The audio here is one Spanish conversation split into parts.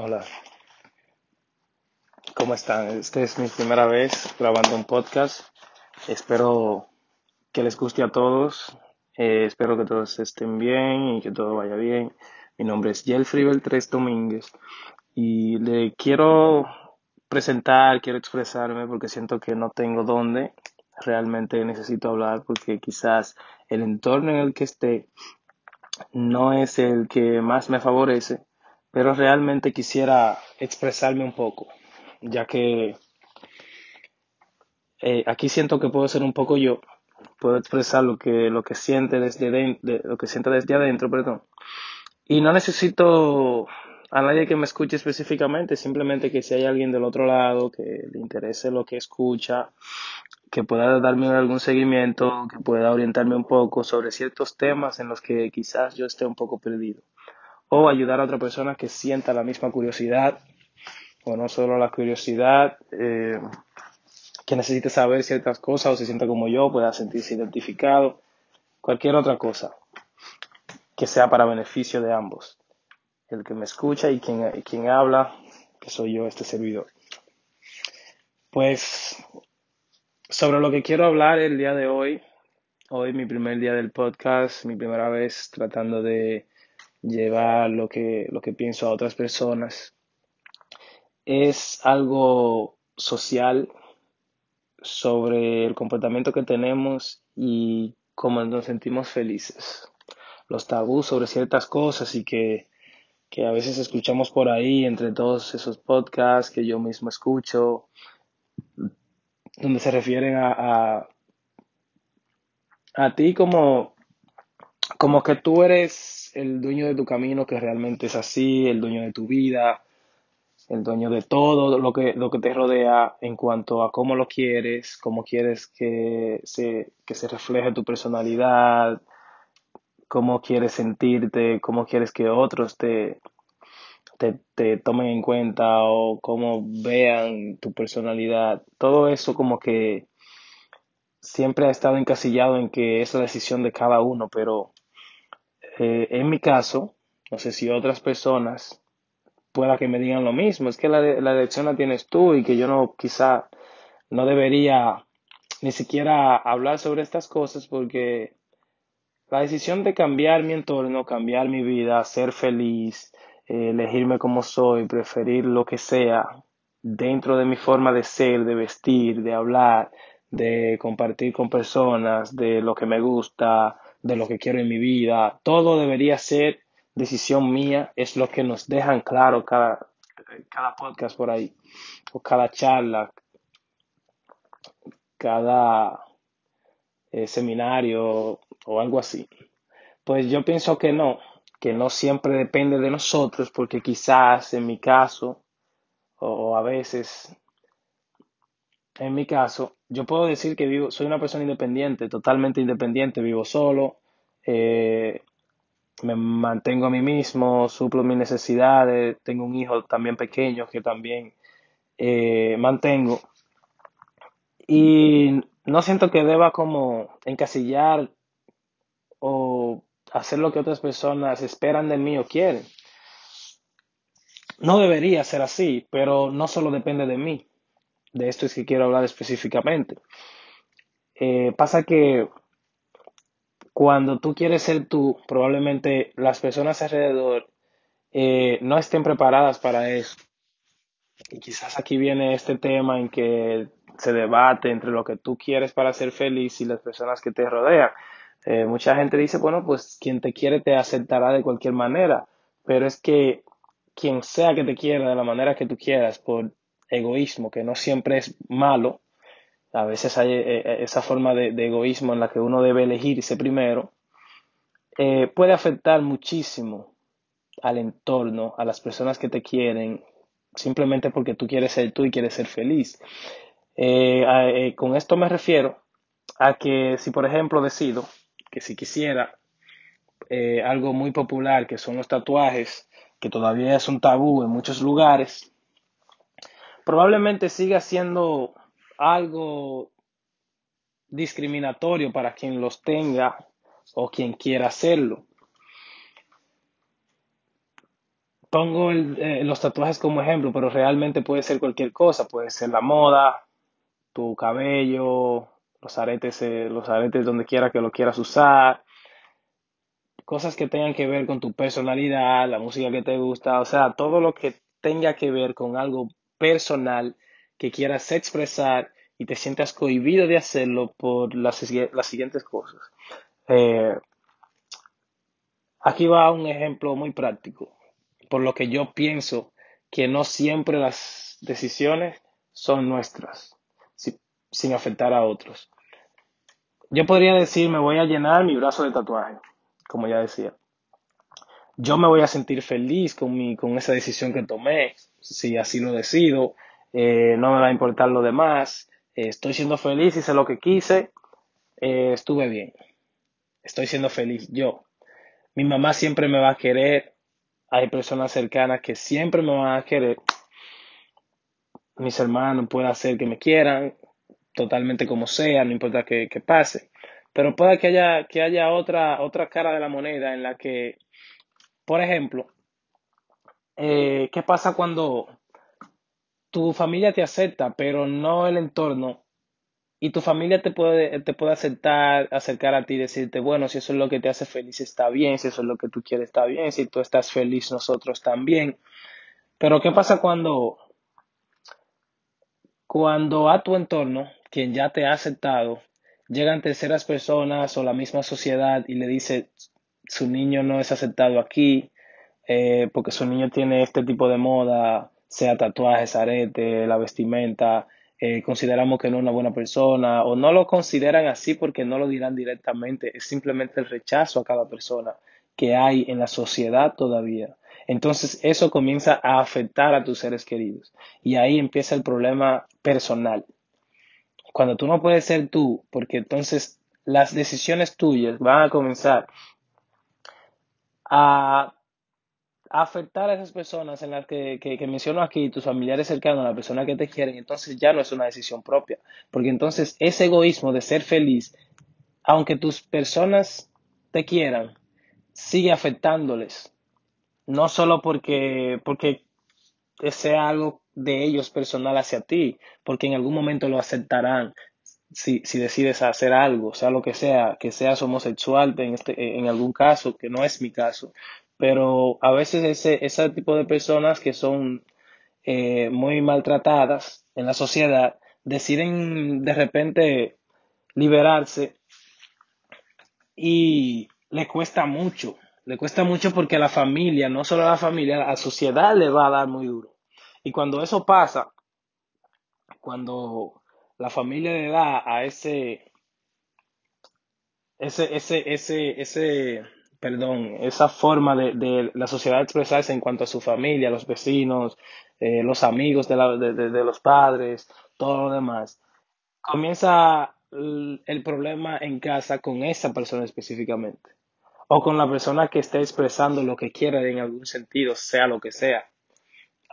Hola, ¿cómo están? Esta es mi primera vez grabando un podcast. Espero que les guste a todos. Eh, espero que todos estén bien y que todo vaya bien. Mi nombre es Jelfrey Beltrés Domínguez y le quiero presentar, quiero expresarme porque siento que no tengo dónde. Realmente necesito hablar porque quizás el entorno en el que esté no es el que más me favorece pero realmente quisiera expresarme un poco, ya que eh, aquí siento que puedo ser un poco yo, puedo expresar lo que, lo que siente desde de, lo que siente desde adentro, perdón. Y no necesito a nadie que me escuche específicamente, simplemente que si hay alguien del otro lado que le interese lo que escucha, que pueda darme algún seguimiento, que pueda orientarme un poco sobre ciertos temas en los que quizás yo esté un poco perdido o ayudar a otra persona que sienta la misma curiosidad o no solo la curiosidad, eh, que necesite saber ciertas cosas o se sienta como yo, pueda sentirse identificado, cualquier otra cosa que sea para beneficio de ambos, el que me escucha y quien, y quien habla, que soy yo, este servidor. Pues sobre lo que quiero hablar el día de hoy, hoy mi primer día del podcast, mi primera vez tratando de llevar lo que, lo que pienso a otras personas. Es algo social sobre el comportamiento que tenemos y cómo nos sentimos felices. Los tabús sobre ciertas cosas y que, que a veces escuchamos por ahí entre todos esos podcasts que yo mismo escucho, donde se refieren a, a, a ti como, como que tú eres el dueño de tu camino que realmente es así, el dueño de tu vida, el dueño de todo lo que, lo que te rodea en cuanto a cómo lo quieres, cómo quieres que se, que se refleje tu personalidad, cómo quieres sentirte, cómo quieres que otros te, te, te tomen en cuenta o cómo vean tu personalidad. Todo eso como que siempre ha estado encasillado en que es la decisión de cada uno, pero eh, en mi caso, no sé si otras personas pueda que me digan lo mismo, es que la, la elección la tienes tú y que yo no, quizá, no debería ni siquiera hablar sobre estas cosas porque la decisión de cambiar mi entorno, cambiar mi vida, ser feliz, eh, elegirme como soy, preferir lo que sea dentro de mi forma de ser, de vestir, de hablar, de compartir con personas, de lo que me gusta, de lo que quiero en mi vida. Todo debería ser decisión mía, es lo que nos dejan claro cada, cada podcast por ahí, o cada charla, cada eh, seminario o algo así. Pues yo pienso que no, que no siempre depende de nosotros, porque quizás en mi caso, o a veces, en mi caso, yo puedo decir que vivo, soy una persona independiente, totalmente independiente, vivo solo, eh, me mantengo a mí mismo, suplo mis necesidades, tengo un hijo también pequeño que también eh, mantengo. Y no siento que deba como encasillar o hacer lo que otras personas esperan de mí o quieren. No debería ser así, pero no solo depende de mí. De esto es que quiero hablar específicamente. Eh, pasa que cuando tú quieres ser tú, probablemente las personas alrededor eh, no estén preparadas para eso. Y quizás aquí viene este tema en que se debate entre lo que tú quieres para ser feliz y las personas que te rodean. Eh, mucha gente dice, bueno, pues quien te quiere te aceptará de cualquier manera, pero es que quien sea que te quiera de la manera que tú quieras, por egoísmo, que no siempre es malo, a veces hay eh, eh, esa forma de, egoísmo en la que uno debe elegirse primero, eh, puede afectar muchísimo al entorno, a las personas que te quieren, simplemente porque tú quieres ser tú y quieres ser feliz. Con esto me refiero a que si, por ejemplo, decido que si quisiera algo muy popular, que son los tatuajes, que todavía es un tabú en muchos lugares, probablemente siga siendo algo discriminatorio para quien los tenga o quien quiera hacerlo. pongo eh, los tatuajes como ejemplo, pero realmente puede ser cualquier cosa, puede ser la moda, tu cabello, los aretes, eh, los aretes donde quiera que lo quieras usar, cosas que tengan que ver con tu personalidad, la música que te gusta, o sea, todo lo que tenga que ver con algo personal que quieras expresar y te sientas cohibido de hacerlo por las, las siguientes cosas. Eh, aquí va un ejemplo muy práctico, por lo que yo pienso que no siempre las decisiones son nuestras, si- sin afectar a otros. Yo podría decir, me voy a llenar mi brazo de tatuaje, como ya decía. Yo me voy a sentir feliz con mi, con esa decisión que tomé, si así lo decido, eh, no me va a importar lo demás, eh, estoy siendo feliz, hice lo que quise, eh, estuve bien, estoy siendo feliz yo. Mi mamá siempre me va a querer, hay personas cercanas que siempre me van a querer, mis hermanos puede hacer que me quieran, totalmente como sea, no importa qué, qué pase, pero puede que haya, que haya otra, otra cara de la moneda en la que, por ejemplo, eh, ¿qué pasa cuando tu familia te acepta, pero no el entorno? Y tu familia te puede, te puede aceptar, acercar a ti y decirte, bueno, si eso es lo que te hace feliz, está bien, si eso es lo que tú quieres, está bien, si tú estás feliz, nosotros también. Pero ¿qué pasa cuando, cuando a tu entorno, quien ya te ha aceptado, llegan terceras personas o la misma sociedad y le dice, su niño no es aceptado aquí, eh, porque su niño tiene este tipo de moda, sea tatuajes, arete, la vestimenta, eh, consideramos que no es una buena persona, o no lo consideran así porque no lo dirán directamente, es simplemente el rechazo a cada persona que hay en la sociedad todavía. Entonces eso comienza a afectar a tus seres queridos y ahí empieza el problema personal. Cuando tú no puedes ser tú, porque entonces las decisiones tuyas van a comenzar a afectar a esas personas en las que, que, que menciono aquí, tus familiares cercanos, las personas que te quieren, entonces ya no es una decisión propia, porque entonces ese egoísmo de ser feliz, aunque tus personas te quieran, sigue afectándoles, no solo porque, porque sea algo de ellos personal hacia ti, porque en algún momento lo aceptarán. Si, si decides hacer algo, sea lo que sea, que seas homosexual en, este, en algún caso, que no es mi caso, pero a veces ese, ese tipo de personas que son eh, muy maltratadas en la sociedad deciden de repente liberarse y le cuesta mucho, le cuesta mucho porque a la familia, no solo a la familia, a la sociedad le va a dar muy duro. Y cuando eso pasa, cuando la familia le da a ese, ese, ese, ese, ese, perdón, esa forma de, de la sociedad expresarse en cuanto a su familia, los vecinos, eh, los amigos de, la, de, de, los padres, todo lo demás, comienza el, el problema en casa con esa persona específicamente. O con la persona que esté expresando lo que quiere en algún sentido, sea lo que sea.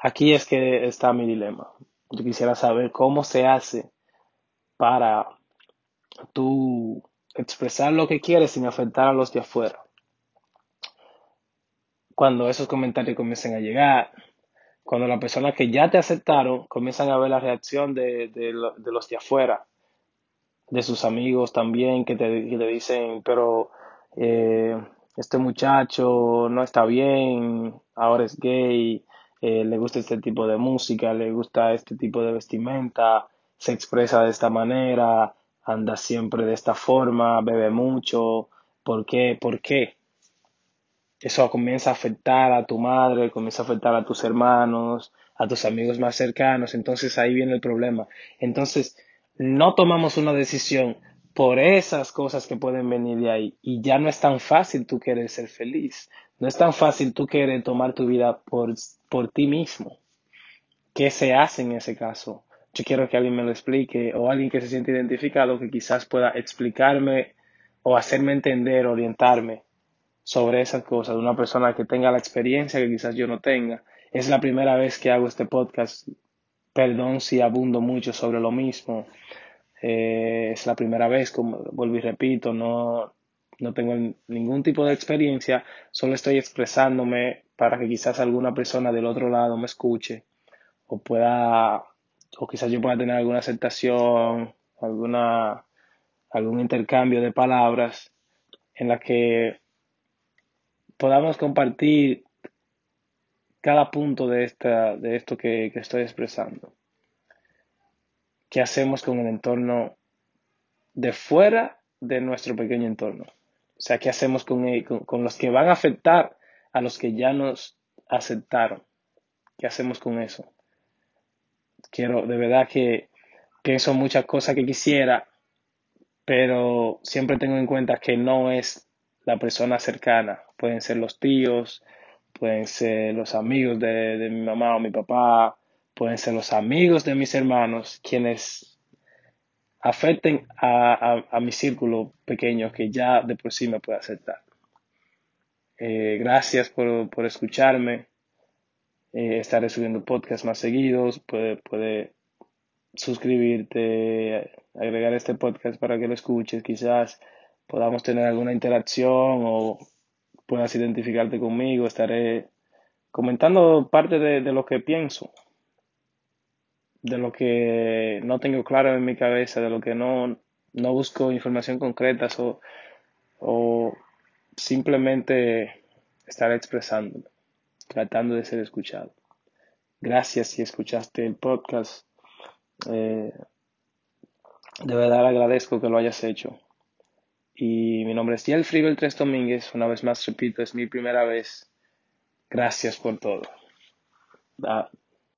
Aquí es que está mi dilema. Yo quisiera saber cómo se hace para tú expresar lo que quieres sin afectar a los de afuera. Cuando esos comentarios comiencen a llegar, cuando las personas que ya te aceptaron comienzan a ver la reacción de, de, de los de afuera, de sus amigos también, que te, que te dicen, pero eh, este muchacho no está bien, ahora es gay, eh, le gusta este tipo de música, le gusta este tipo de vestimenta, se expresa de esta manera, anda siempre de esta forma, bebe mucho, ¿por qué? ¿Por qué? Eso comienza a afectar a tu madre, comienza a afectar a tus hermanos, a tus amigos más cercanos, entonces ahí viene el problema. Entonces, no tomamos una decisión por esas cosas que pueden venir de ahí y ya no es tan fácil tú querer ser feliz, no es tan fácil tú querer tomar tu vida por, por ti mismo. ¿Qué se hace en ese caso? Yo quiero que alguien me lo explique o alguien que se siente identificado que quizás pueda explicarme o hacerme entender, orientarme sobre esas cosas, de una persona que tenga la experiencia que quizás yo no tenga. Es la primera vez que hago este podcast. Perdón si abundo mucho sobre lo mismo. Eh, es la primera vez, como vuelvo y repito, no, no tengo ningún tipo de experiencia, solo estoy expresándome para que quizás alguna persona del otro lado me escuche o pueda, o quizás yo pueda tener alguna aceptación, alguna, algún intercambio de palabras en la que podamos compartir cada punto de, esta, de esto que, estoy expresando. ¿Qué hacemos con el entorno de fuera de nuestro pequeño entorno? O sea, ¿qué hacemos con, con, con los que van a afectar a los que ya nos aceptaron? ¿Qué hacemos con eso? Quiero, de verdad que pienso muchas cosas que quisiera, pero siempre tengo en cuenta que no es la persona cercana. Pueden ser los tíos, pueden ser los amigos de, de mi mamá o mi papá, pueden ser los amigos de mis hermanos, quienes afecten a, a, a mi círculo pequeño que ya de por sí me puede aceptar. Eh, gracias por, por escucharme. Eh, estaré subiendo podcasts más seguidos. Puede, puede suscribirte, agregar este podcast para que lo escuches. Quizás podamos tener alguna interacción o puedas identificarte conmigo. Estaré comentando parte de, de lo que pienso de lo que no tengo claro en mi cabeza, de lo que no, no busco información concreta o, o simplemente estar expresando, tratando de ser escuchado. Gracias si escuchaste el podcast. Eh, de verdad agradezco que lo hayas hecho. Y mi nombre es Yelfri Beltrés Domínguez. Una vez más repito, es mi primera vez. Gracias por todo.